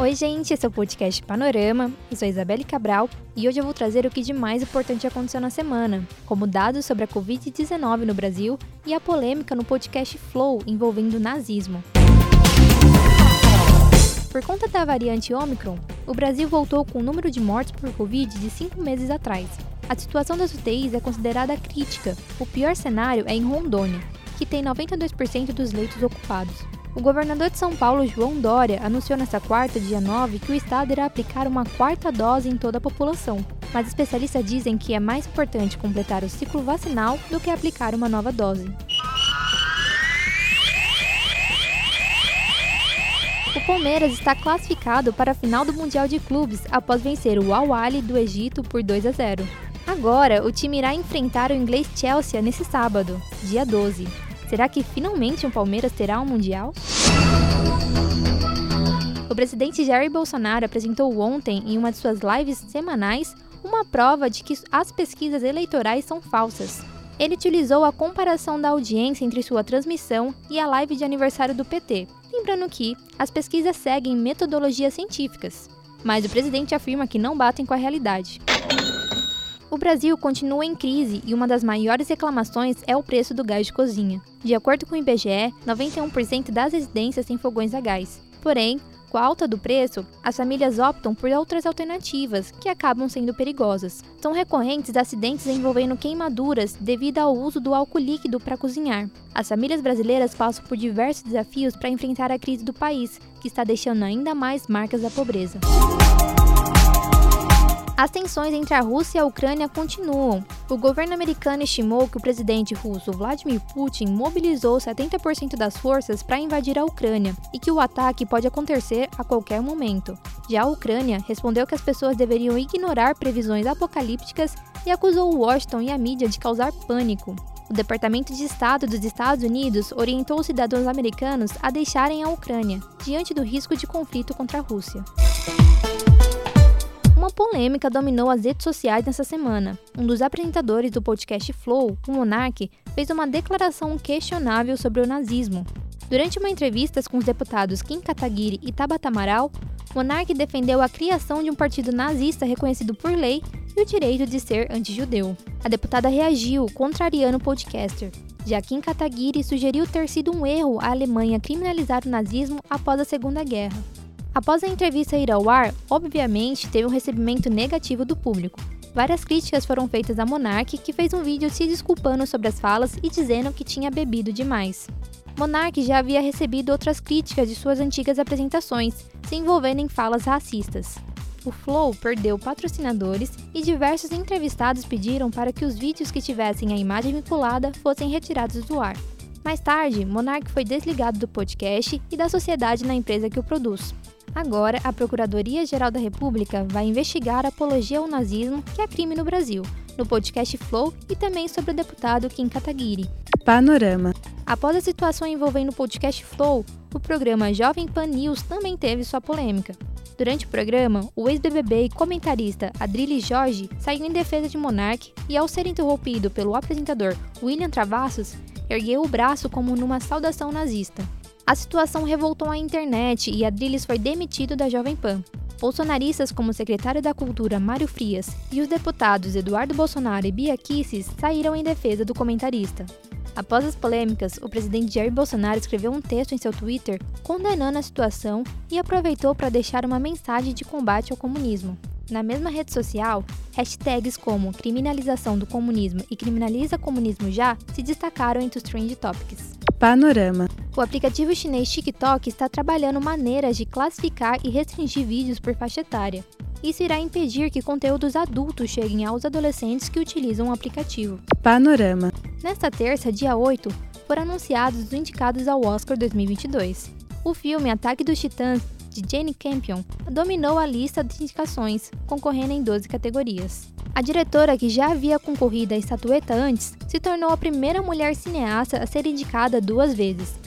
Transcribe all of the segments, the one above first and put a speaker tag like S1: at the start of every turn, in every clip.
S1: Oi, gente, esse é o podcast Panorama. Eu sou Isabelle Cabral e hoje eu vou trazer o que de mais importante aconteceu na semana, como dados sobre a Covid-19 no Brasil e a polêmica no podcast Flow envolvendo nazismo. Por conta da variante Omicron, o Brasil voltou com o número de mortes por Covid de cinco meses atrás. A situação das UTIs é considerada crítica. O pior cenário é em Rondônia, que tem 92% dos leitos ocupados. O governador de São Paulo, João Dória, anunciou nesta quarta, dia 9, que o estado irá aplicar uma quarta dose em toda a população. Mas especialistas dizem que é mais importante completar o ciclo vacinal do que aplicar uma nova dose. O Palmeiras está classificado para a final do Mundial de Clubes após vencer o Al Ahly do Egito por 2 a 0. Agora, o time irá enfrentar o inglês Chelsea nesse sábado, dia 12. Será que finalmente o Palmeiras terá um Mundial? O presidente Jair Bolsonaro apresentou ontem, em uma de suas lives semanais, uma prova de que as pesquisas eleitorais são falsas. Ele utilizou a comparação da audiência entre sua transmissão e a live de aniversário do PT, lembrando que as pesquisas seguem metodologias científicas, mas o presidente afirma que não batem com a realidade. O Brasil continua em crise e uma das maiores reclamações é o preço do gás de cozinha. De acordo com o IBGE, 91% das residências têm fogões a gás. Porém, com a alta do preço, as famílias optam por outras alternativas, que acabam sendo perigosas. São recorrentes acidentes envolvendo queimaduras devido ao uso do álcool líquido para cozinhar. As famílias brasileiras passam por diversos desafios para enfrentar a crise do país, que está deixando ainda mais marcas da pobreza. As tensões entre a Rússia e a Ucrânia continuam. O governo americano estimou que o presidente russo Vladimir Putin mobilizou 70% das forças para invadir a Ucrânia e que o ataque pode acontecer a qualquer momento. Já a Ucrânia respondeu que as pessoas deveriam ignorar previsões apocalípticas e acusou Washington e a mídia de causar pânico. O Departamento de Estado dos Estados Unidos orientou os cidadãos americanos a deixarem a Ucrânia, diante do risco de conflito contra a Rússia. Uma polêmica dominou as redes sociais nessa semana. Um dos apresentadores do podcast Flow, o Monark, fez uma declaração questionável sobre o nazismo. Durante uma entrevista com os deputados Kim Kataguiri e Tabata Amaral, Monark defendeu a criação de um partido nazista reconhecido por lei e o direito de ser anti-judeu. A deputada reagiu, contrariando o podcaster. Já Kim Kataguiri sugeriu ter sido um erro a Alemanha criminalizar o nazismo após a Segunda Guerra. Após a entrevista ir ao ar, obviamente teve um recebimento negativo do público. Várias críticas foram feitas a Monark, que fez um vídeo se desculpando sobre as falas e dizendo que tinha bebido demais. Monark já havia recebido outras críticas de suas antigas apresentações, se envolvendo em falas racistas. O Flow perdeu patrocinadores e diversos entrevistados pediram para que os vídeos que tivessem a imagem vinculada fossem retirados do ar. Mais tarde, Monark foi desligado do podcast e da sociedade na empresa que o produz. Agora, a Procuradoria-Geral da República vai investigar a apologia ao nazismo, que é crime no Brasil, no podcast Flow e também sobre o deputado Kim Kataguiri.
S2: Panorama.
S1: Após a situação envolvendo o podcast Flow, o programa Jovem Pan News também teve sua polêmica. Durante o programa, o ex-BBB e comentarista Adrilles Jorge saiu em defesa de Monark e, ao ser interrompido pelo apresentador William Travassos, ergueu o braço como numa saudação nazista. A situação revoltou a internet e Adrilles foi demitido da Jovem Pan. Bolsonaristas como o secretário da Cultura Mário Frias e os deputados Eduardo Bolsonaro e Bia Kicis saíram em defesa do comentarista. Após as polêmicas, o presidente Jair Bolsonaro escreveu um texto em seu Twitter condenando a situação e aproveitou para deixar uma mensagem de combate ao comunismo. Na mesma rede social, hashtags como criminalização do comunismo e criminaliza comunismo já se destacaram entre os trend topics.
S2: Panorama.
S1: O aplicativo chinês TikTok está trabalhando maneiras de classificar e restringir vídeos por faixa etária. Isso irá impedir que conteúdos adultos cheguem aos adolescentes que utilizam o aplicativo.
S2: Panorama.
S1: Nesta terça, dia 8, foram anunciados os indicados ao Oscar 2022. O filme Ataque dos Titãs de Jane Campion, dominou a lista de indicações, concorrendo em 12 categorias. A diretora, que já havia concorrido à estatueta antes, se tornou a primeira mulher cineasta a ser indicada duas vezes.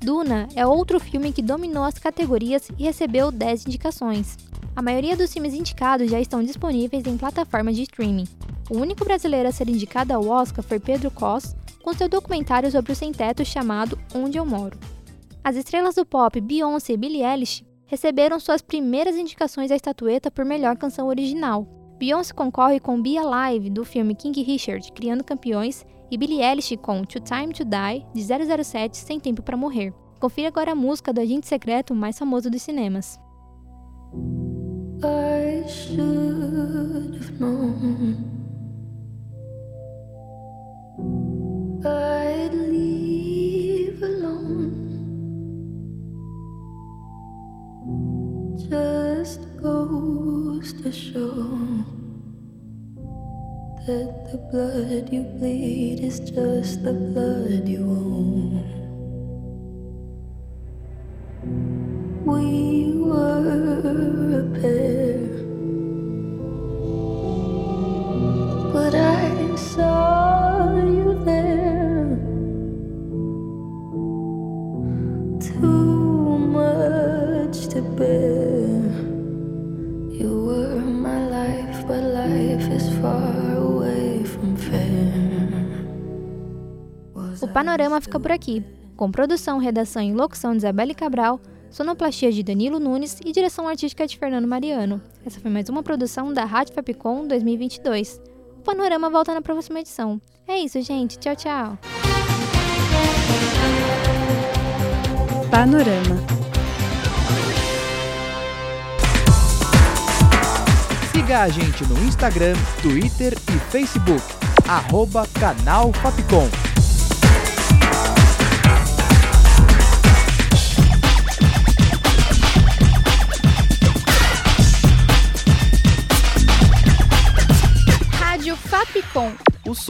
S1: Duna é outro filme que dominou as categorias e recebeu 10 indicações. A maioria dos filmes indicados já estão disponíveis em plataformas de streaming. O único brasileiro a ser indicado ao Oscar foi Pedro Cos, com seu documentário sobre o sem-teto chamado Onde Eu Moro. As estrelas do pop Beyoncé e Billie Eilish receberam suas primeiras indicações à estatueta por melhor canção original, Beyoncé concorre com Be Alive, do filme King Richard, Criando Campeões, e Billie Eilish com To Time to Die, de 007, Sem Tempo para Morrer. Confira agora a música do agente secreto mais famoso dos cinemas. I should have known. I'd leave alone. Just goes to show. That the blood you bleed is just the blood you own. We were a pair, O panorama fica por aqui, com produção, redação e locução de Isabelle Cabral, sonoplastia de Danilo Nunes e direção artística de Fernando Mariano. Essa foi mais uma produção da Rádio Fapcom 2022. O panorama volta na próxima edição. É isso, gente. Tchau, tchau.
S2: Panorama.
S3: Siga a gente no Instagram, Twitter e Facebook. Arroba Canal Fapcom.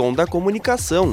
S4: Som da comunicação.